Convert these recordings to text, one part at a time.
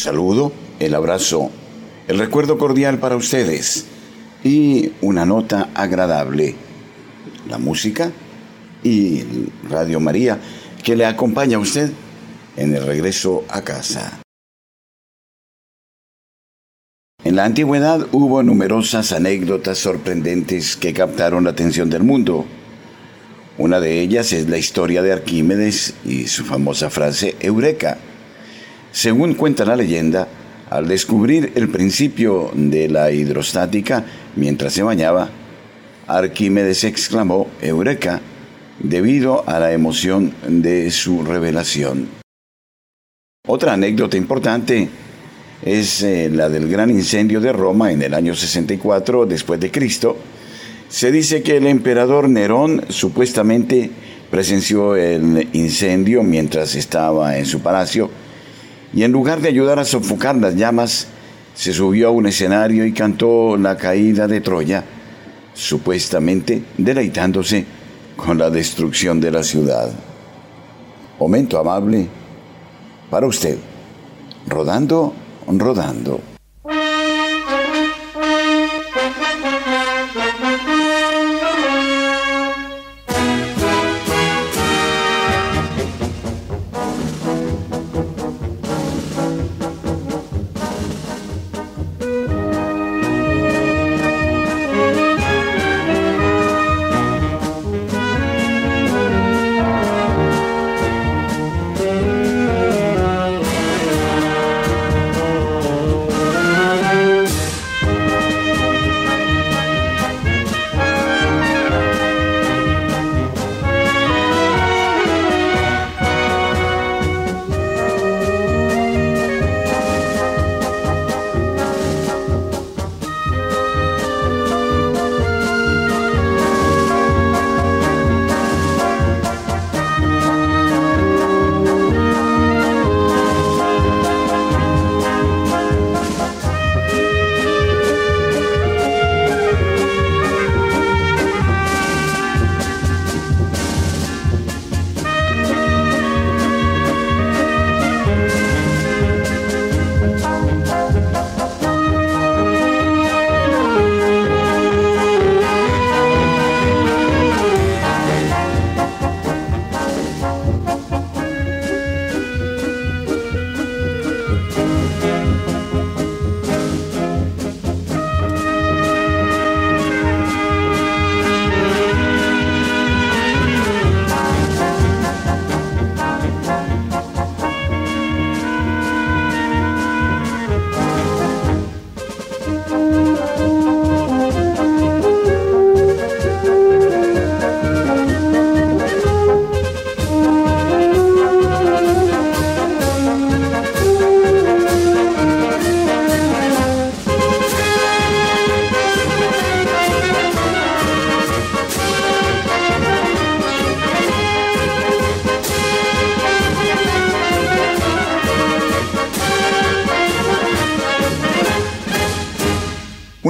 Saludo, el abrazo, el recuerdo cordial para ustedes y una nota agradable. La música y Radio María que le acompaña a usted en el regreso a casa. En la antigüedad hubo numerosas anécdotas sorprendentes que captaron la atención del mundo. Una de ellas es la historia de Arquímedes y su famosa frase Eureka. Según cuenta la leyenda, al descubrir el principio de la hidrostática mientras se bañaba, Arquímedes exclamó Eureka debido a la emoción de su revelación. Otra anécdota importante es eh, la del gran incendio de Roma en el año 64 después de Cristo. Se dice que el emperador Nerón supuestamente presenció el incendio mientras estaba en su palacio y en lugar de ayudar a sofocar las llamas, se subió a un escenario y cantó la caída de Troya, supuestamente deleitándose con la destrucción de la ciudad. Momento amable para usted, rodando rodando.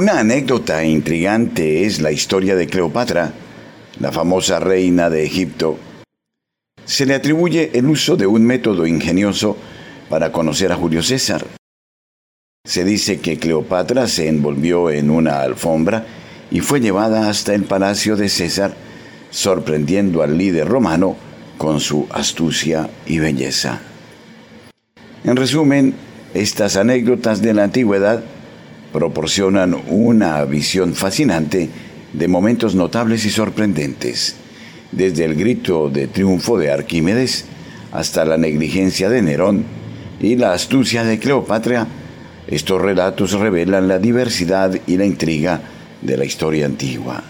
Una anécdota intrigante es la historia de Cleopatra, la famosa reina de Egipto. Se le atribuye el uso de un método ingenioso para conocer a Julio César. Se dice que Cleopatra se envolvió en una alfombra y fue llevada hasta el palacio de César, sorprendiendo al líder romano con su astucia y belleza. En resumen, estas anécdotas de la antigüedad proporcionan una visión fascinante de momentos notables y sorprendentes, desde el grito de triunfo de Arquímedes hasta la negligencia de Nerón y la astucia de Cleopatra. Estos relatos revelan la diversidad y la intriga de la historia antigua.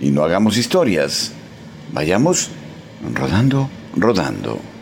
Y no hagamos historias, vayamos rodando, rodando.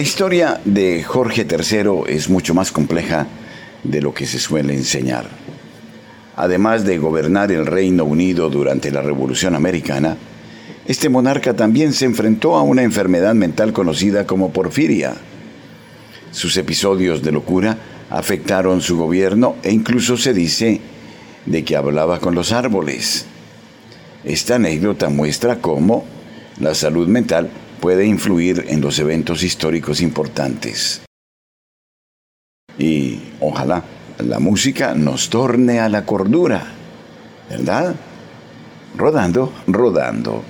La historia de Jorge III es mucho más compleja de lo que se suele enseñar. Además de gobernar el Reino Unido durante la Revolución Americana, este monarca también se enfrentó a una enfermedad mental conocida como porfiria. Sus episodios de locura afectaron su gobierno e incluso se dice de que hablaba con los árboles. Esta anécdota muestra cómo la salud mental puede influir en los eventos históricos importantes. Y ojalá la música nos torne a la cordura, ¿verdad? Rodando, rodando.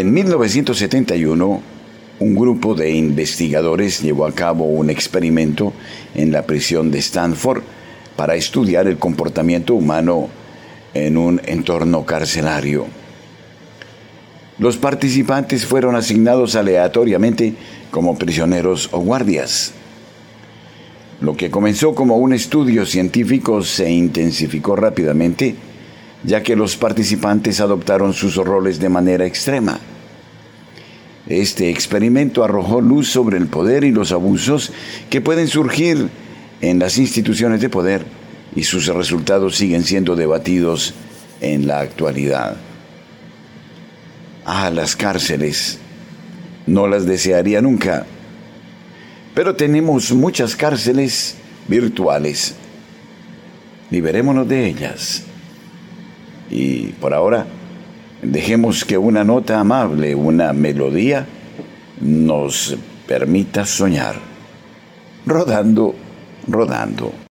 En 1971, un grupo de investigadores llevó a cabo un experimento en la prisión de Stanford para estudiar el comportamiento humano en un entorno carcelario. Los participantes fueron asignados aleatoriamente como prisioneros o guardias. Lo que comenzó como un estudio científico se intensificó rápidamente, ya que los participantes adoptaron sus roles de manera extrema. Este experimento arrojó luz sobre el poder y los abusos que pueden surgir en las instituciones de poder y sus resultados siguen siendo debatidos en la actualidad. Ah, las cárceles. No las desearía nunca. Pero tenemos muchas cárceles virtuales. Liberémonos de ellas. Y por ahora, Dejemos que una nota amable, una melodía, nos permita soñar. Rodando, rodando.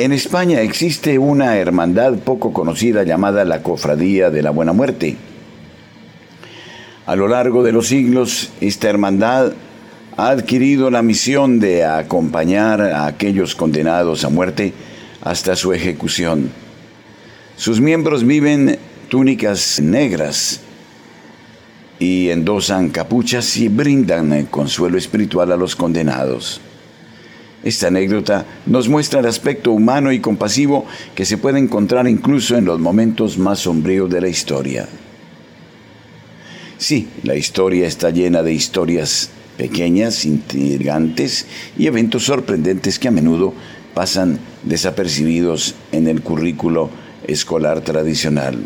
En España existe una hermandad poco conocida llamada la Cofradía de la Buena Muerte. A lo largo de los siglos, esta hermandad ha adquirido la misión de acompañar a aquellos condenados a muerte hasta su ejecución. Sus miembros viven túnicas negras y endosan capuchas y brindan consuelo espiritual a los condenados. Esta anécdota nos muestra el aspecto humano y compasivo que se puede encontrar incluso en los momentos más sombríos de la historia. Sí, la historia está llena de historias pequeñas, intrigantes y eventos sorprendentes que a menudo pasan desapercibidos en el currículo escolar tradicional.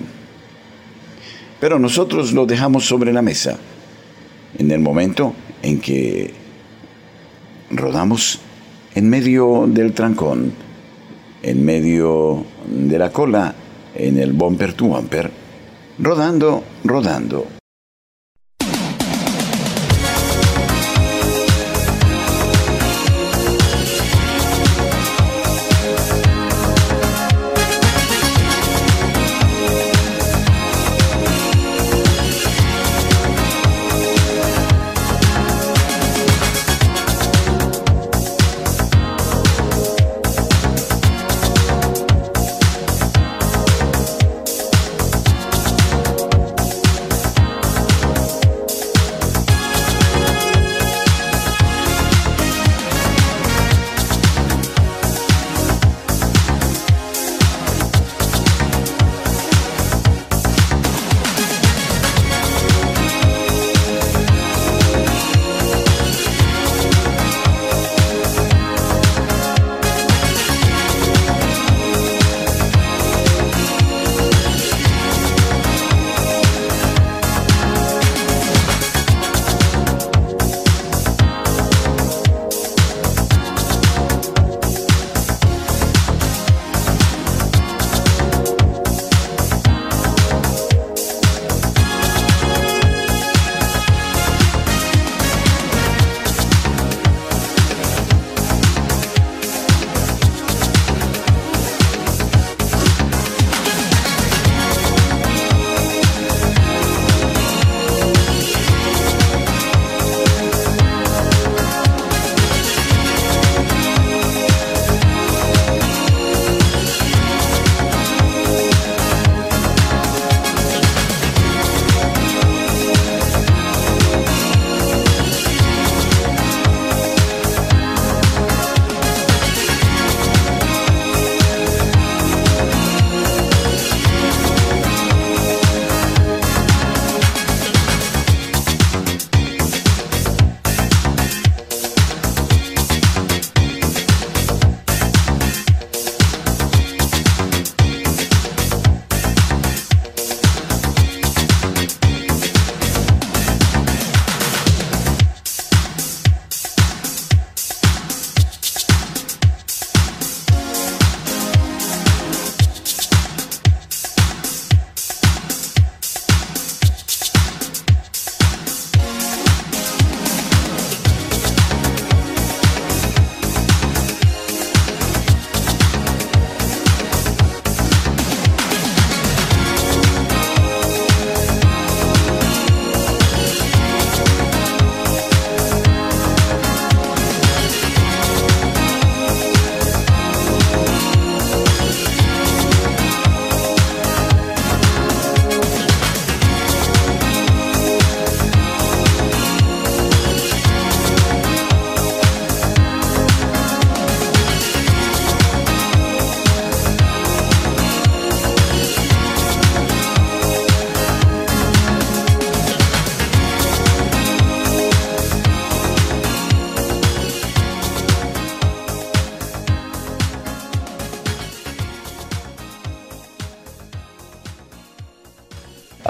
Pero nosotros lo dejamos sobre la mesa en el momento en que rodamos en medio del trancón, en medio de la cola, en el bumper to bumper, rodando, rodando.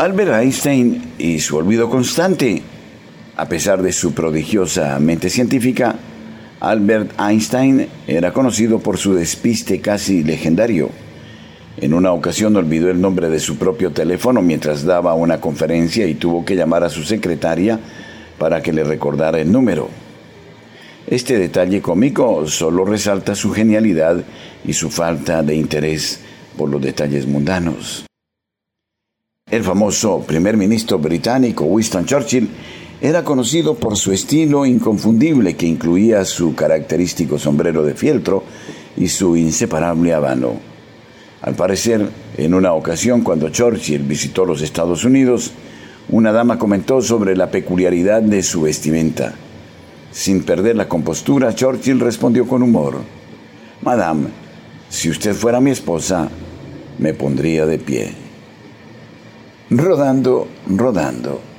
Albert Einstein y su olvido constante. A pesar de su prodigiosa mente científica, Albert Einstein era conocido por su despiste casi legendario. En una ocasión olvidó el nombre de su propio teléfono mientras daba una conferencia y tuvo que llamar a su secretaria para que le recordara el número. Este detalle cómico solo resalta su genialidad y su falta de interés por los detalles mundanos. El famoso primer ministro británico Winston Churchill era conocido por su estilo inconfundible que incluía su característico sombrero de fieltro y su inseparable habano. Al parecer, en una ocasión cuando Churchill visitó los Estados Unidos, una dama comentó sobre la peculiaridad de su vestimenta. Sin perder la compostura, Churchill respondió con humor, Madame, si usted fuera mi esposa, me pondría de pie. Rodando, rodando.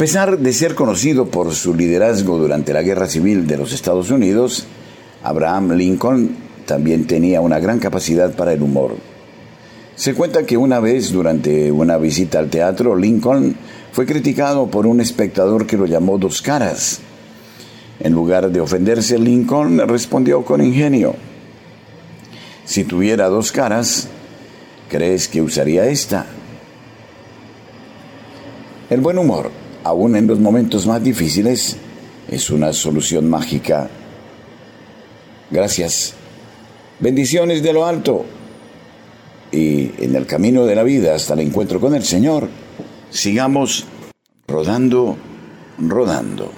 Pesar de ser conocido por su liderazgo durante la Guerra Civil de los Estados Unidos, Abraham Lincoln también tenía una gran capacidad para el humor. Se cuenta que una vez durante una visita al teatro, Lincoln fue criticado por un espectador que lo llamó dos caras. En lugar de ofenderse, Lincoln respondió con ingenio. Si tuviera dos caras, ¿crees que usaría esta? El buen humor aún en los momentos más difíciles, es una solución mágica. Gracias. Bendiciones de lo alto. Y en el camino de la vida hasta el encuentro con el Señor, sigamos rodando, rodando.